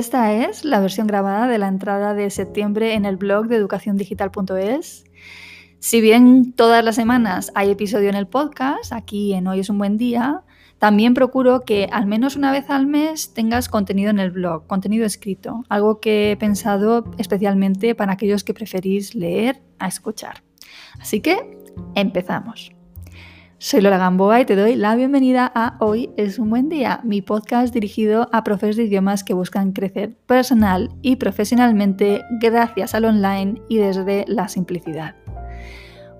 Esta es la versión grabada de la entrada de septiembre en el blog de educaciondigital.es. Si bien todas las semanas hay episodio en el podcast, aquí en Hoy es un buen día, también procuro que al menos una vez al mes tengas contenido en el blog, contenido escrito, algo que he pensado especialmente para aquellos que preferís leer a escuchar. Así que empezamos. Soy Lola Gamboa y te doy la bienvenida a Hoy es un buen día, mi podcast dirigido a profes de idiomas que buscan crecer personal y profesionalmente gracias al online y desde la simplicidad.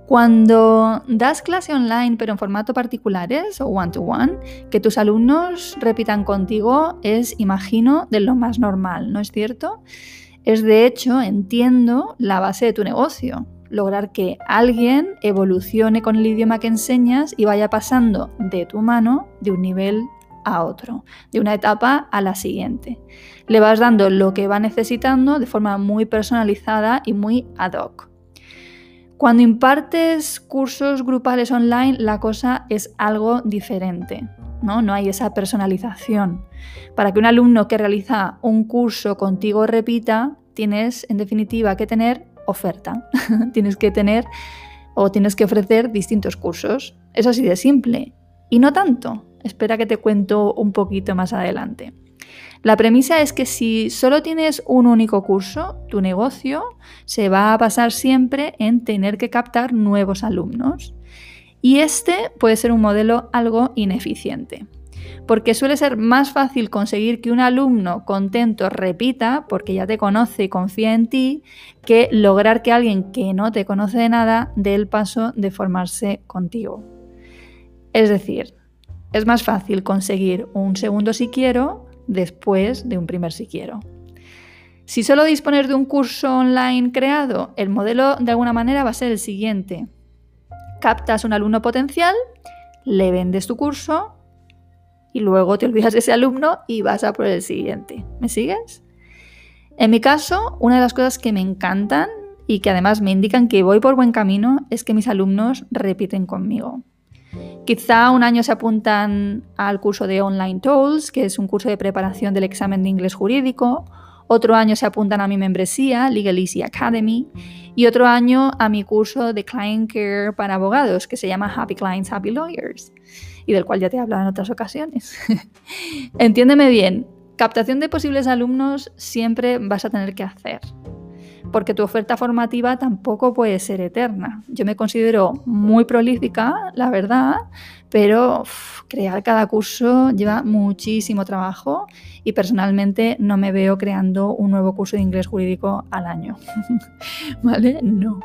Cuando das clase online pero en formato particulares o one-to-one, que tus alumnos repitan contigo es, imagino, de lo más normal, ¿no es cierto? Es de hecho, entiendo, la base de tu negocio lograr que alguien evolucione con el idioma que enseñas y vaya pasando de tu mano de un nivel a otro, de una etapa a la siguiente. Le vas dando lo que va necesitando de forma muy personalizada y muy ad hoc. Cuando impartes cursos grupales online, la cosa es algo diferente. ¿no? no hay esa personalización. Para que un alumno que realiza un curso contigo repita, tienes en definitiva que tener oferta. tienes que tener o tienes que ofrecer distintos cursos. Es así de simple. Y no tanto. Espera que te cuento un poquito más adelante. La premisa es que si solo tienes un único curso, tu negocio se va a basar siempre en tener que captar nuevos alumnos. Y este puede ser un modelo algo ineficiente porque suele ser más fácil conseguir que un alumno contento repita, porque ya te conoce y confía en ti, que lograr que alguien que no te conoce de nada dé el paso de formarse contigo. Es decir, es más fácil conseguir un segundo si quiero después de un primer si quiero. Si solo dispones de un curso online creado, el modelo de alguna manera va a ser el siguiente. Captas un alumno potencial, le vendes tu curso y luego te olvidas de ese alumno y vas a por el siguiente. ¿Me sigues? En mi caso, una de las cosas que me encantan y que además me indican que voy por buen camino es que mis alumnos repiten conmigo. Quizá un año se apuntan al curso de Online Tools, que es un curso de preparación del examen de inglés jurídico, otro año se apuntan a mi membresía, Legal Easy Academy, y otro año a mi curso de Client Care para abogados, que se llama Happy Clients, Happy Lawyers y del cual ya te he hablado en otras ocasiones. Entiéndeme bien, captación de posibles alumnos siempre vas a tener que hacer, porque tu oferta formativa tampoco puede ser eterna. Yo me considero muy prolífica, la verdad, pero crear cada curso lleva muchísimo trabajo y personalmente no me veo creando un nuevo curso de inglés jurídico al año. ¿Vale? No.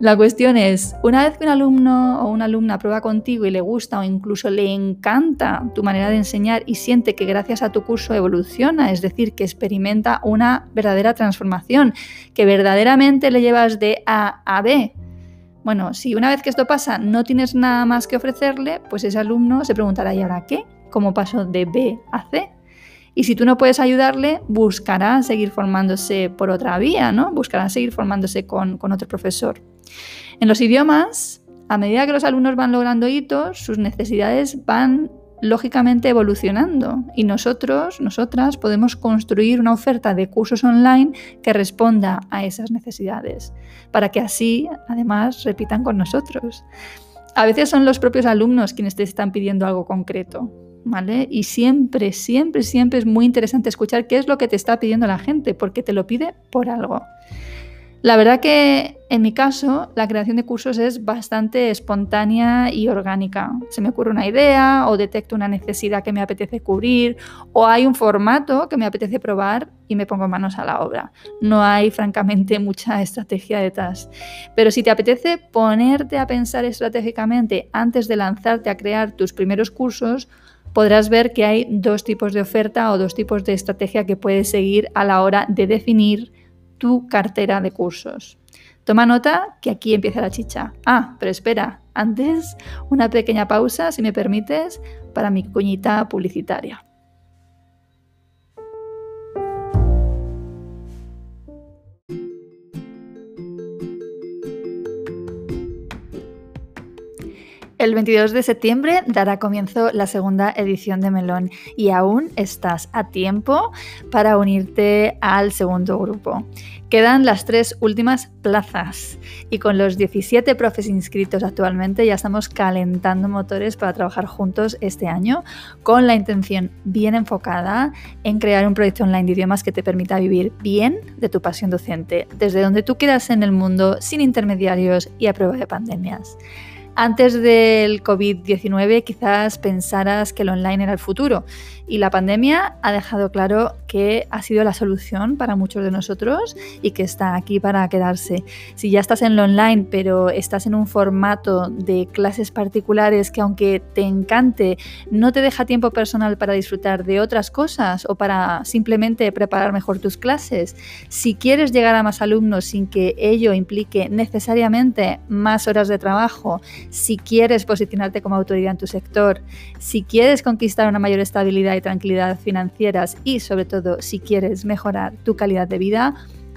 La cuestión es, una vez que un alumno o una alumna prueba contigo y le gusta o incluso le encanta tu manera de enseñar y siente que gracias a tu curso evoluciona, es decir, que experimenta una verdadera transformación, que verdaderamente le llevas de A a B, bueno, si una vez que esto pasa no tienes nada más que ofrecerle, pues ese alumno se preguntará, ¿y ahora qué? ¿Cómo paso de B a C? Y si tú no puedes ayudarle, buscará seguir formándose por otra vía, ¿no? Buscará seguir formándose con, con otro profesor. En los idiomas, a medida que los alumnos van logrando hitos, sus necesidades van lógicamente evolucionando y nosotros, nosotras, podemos construir una oferta de cursos online que responda a esas necesidades, para que así, además, repitan con nosotros. A veces son los propios alumnos quienes te están pidiendo algo concreto, ¿vale? Y siempre, siempre, siempre es muy interesante escuchar qué es lo que te está pidiendo la gente, porque te lo pide por algo. La verdad que en mi caso la creación de cursos es bastante espontánea y orgánica. Se me ocurre una idea o detecto una necesidad que me apetece cubrir o hay un formato que me apetece probar y me pongo manos a la obra. No hay francamente mucha estrategia detrás. Pero si te apetece ponerte a pensar estratégicamente antes de lanzarte a crear tus primeros cursos, podrás ver que hay dos tipos de oferta o dos tipos de estrategia que puedes seguir a la hora de definir tu cartera de cursos. Toma nota que aquí empieza la chicha. Ah, pero espera, antes una pequeña pausa, si me permites, para mi cuñita publicitaria. El 22 de septiembre dará comienzo la segunda edición de Melón y aún estás a tiempo para unirte al segundo grupo. Quedan las tres últimas plazas y con los 17 profes inscritos actualmente ya estamos calentando motores para trabajar juntos este año con la intención bien enfocada en crear un proyecto online de idiomas que te permita vivir bien de tu pasión docente, desde donde tú quieras en el mundo, sin intermediarios y a prueba de pandemias. Antes del COVID-19 quizás pensaras que el online era el futuro y la pandemia ha dejado claro que ha sido la solución para muchos de nosotros y que está aquí para quedarse. Si ya estás en lo online pero estás en un formato de clases particulares que aunque te encante no te deja tiempo personal para disfrutar de otras cosas o para simplemente preparar mejor tus clases, si quieres llegar a más alumnos sin que ello implique necesariamente más horas de trabajo, si quieres posicionarte como autoridad en tu sector, si quieres conquistar una mayor estabilidad y tranquilidad financieras y sobre todo si quieres mejorar tu calidad de vida,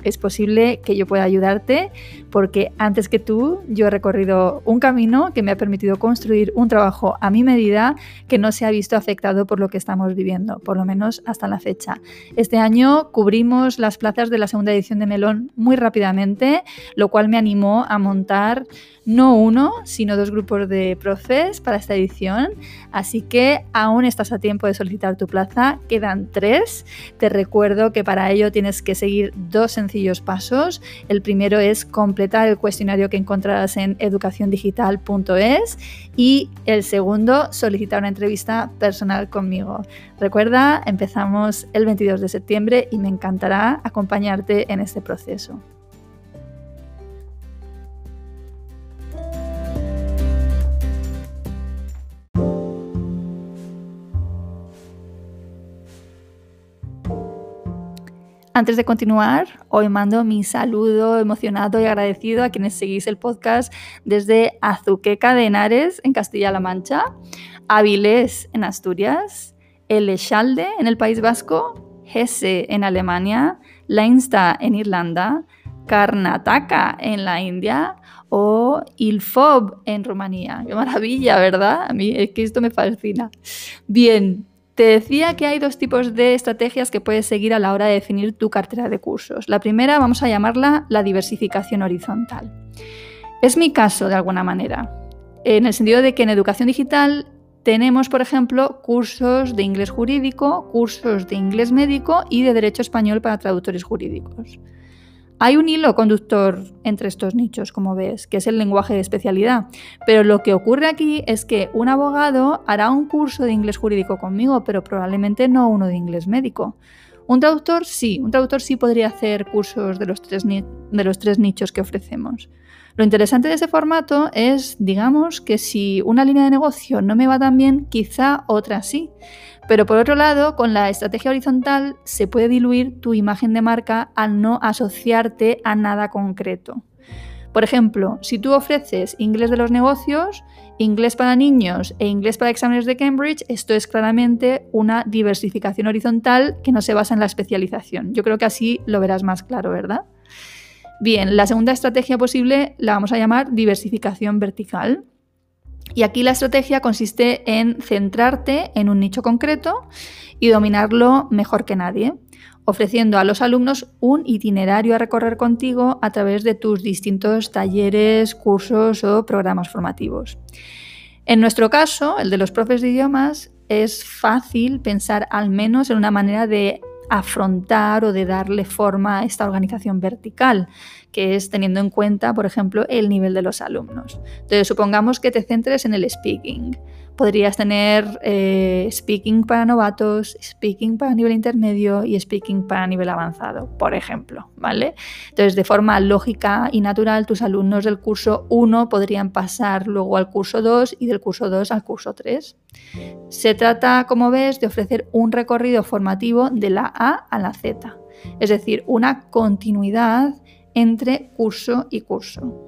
es posible que yo pueda ayudarte porque antes que tú yo he recorrido un camino que me ha permitido construir un trabajo a mi medida que no se ha visto afectado por lo que estamos viviendo, por lo menos hasta la fecha. Este año cubrimos las plazas de la segunda edición de Melón muy rápidamente, lo cual me animó a montar no uno, sino dos grupos de profes para esta edición. Así que aún estás a tiempo de solicitar tu plaza. Quedan tres. Te recuerdo que para ello tienes que seguir dos sencillos pasos. El primero es completar el cuestionario que encontrarás en educaciondigital.es y el segundo, solicitar una entrevista personal conmigo. Recuerda, empezamos el 22 de septiembre y me encantará acompañarte en este proceso. Antes de continuar, hoy mando mi saludo emocionado y agradecido a quienes seguís el podcast desde Azuqueca de Henares, en Castilla-La Mancha, Avilés, en Asturias, El Echalde, en el País Vasco, Hesse, en Alemania, Leinster, en Irlanda, Karnataka, en la India, o Ilfob, en Rumanía. ¡Qué maravilla, verdad! A mí es que esto me fascina. Bien, te decía que hay dos tipos de estrategias que puedes seguir a la hora de definir tu cartera de cursos. La primera vamos a llamarla la diversificación horizontal. Es mi caso de alguna manera, en el sentido de que en educación digital tenemos, por ejemplo, cursos de inglés jurídico, cursos de inglés médico y de derecho español para traductores jurídicos. Hay un hilo conductor entre estos nichos, como ves, que es el lenguaje de especialidad. Pero lo que ocurre aquí es que un abogado hará un curso de inglés jurídico conmigo, pero probablemente no uno de inglés médico. Un traductor sí, un traductor sí podría hacer cursos de los tres, nichos que ofrecemos. Lo interesante de ese formato es, digamos, que si una línea de negocio no me va tan bien, quizá otra sí. Pero por otro lado, con la estrategia horizontal se puede diluir tu imagen de marca al no asociarte a nada concreto. Por ejemplo, si tú ofreces inglés de los negocios, inglés para niños e inglés para exámenes de Cambridge, esto es claramente una diversificación horizontal que no se basa en la especialización. Yo creo que así lo verás más claro, ¿verdad? Bien, la segunda estrategia posible la vamos a llamar diversificación vertical. Y aquí la estrategia consiste en centrarte en un nicho concreto y dominarlo mejor que nadie, ofreciendo a los alumnos un itinerario a recorrer contigo a través de tus distintos talleres, cursos o programas formativos. En nuestro caso, el de los profes de idiomas, es fácil pensar al menos en una manera de afrontar o de darle forma a esta organización vertical, que es teniendo en cuenta, por ejemplo, el nivel de los alumnos. Entonces, supongamos que te centres en el speaking. Podrías tener eh, speaking para novatos, speaking para nivel intermedio y speaking para nivel avanzado, por ejemplo, ¿vale? Entonces, de forma lógica y natural, tus alumnos del curso 1 podrían pasar luego al curso 2 y del curso 2 al curso 3. Se trata, como ves, de ofrecer un recorrido formativo de la A a la Z, es decir, una continuidad entre curso y curso.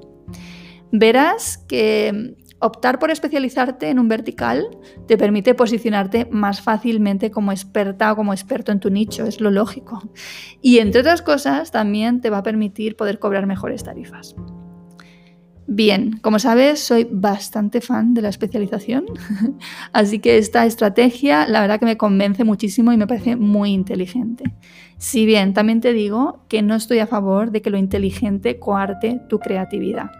Verás que Optar por especializarte en un vertical te permite posicionarte más fácilmente como experta o como experto en tu nicho, es lo lógico. Y entre otras cosas, también te va a permitir poder cobrar mejores tarifas. Bien, como sabes, soy bastante fan de la especialización, así que esta estrategia la verdad que me convence muchísimo y me parece muy inteligente. Si bien también te digo que no estoy a favor de que lo inteligente coarte tu creatividad.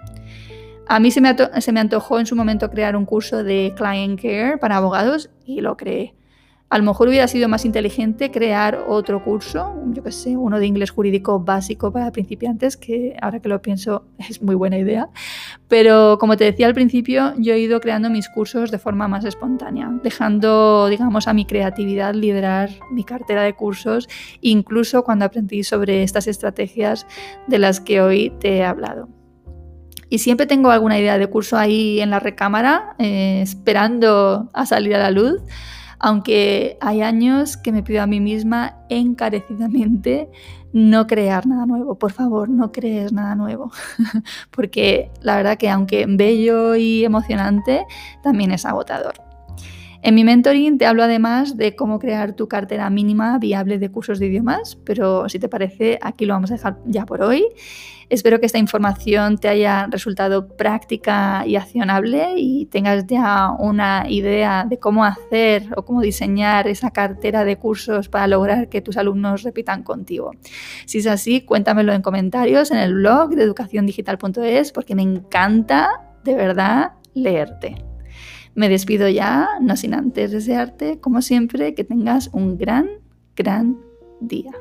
A mí se me, antojó en su momento crear un curso de Client Care para abogados y lo creé. A lo mejor hubiera sido más inteligente crear otro curso, yo que sé, uno de inglés jurídico básico para principiantes, que ahora que lo pienso es muy buena idea. Pero como te decía al principio, yo he ido creando mis cursos de forma más espontánea, dejando, digamos, a mi creatividad liderar mi cartera de cursos, incluso cuando aprendí sobre estas estrategias de las que hoy te he hablado. Y siempre tengo alguna idea de curso ahí en la recámara, eh, esperando a salir a la luz, aunque hay años que me pido a mí misma encarecidamente no crear nada nuevo. Por favor, no crees nada nuevo. Porque la verdad que aunque bello y emocionante, también es agotador. En mi mentoring te hablo además de cómo crear tu cartera mínima viable de cursos de idiomas, pero si te parece, aquí lo vamos a dejar ya por hoy. Espero que esta información te haya resultado práctica y accionable y tengas ya una idea de cómo hacer o cómo diseñar esa cartera de cursos para lograr que tus alumnos repitan contigo. Si es así, cuéntamelo en comentarios en el blog de educaciondigital.es porque me encanta de verdad leerte. Me despido ya, no sin antes desearte, como siempre, que tengas un gran, gran día.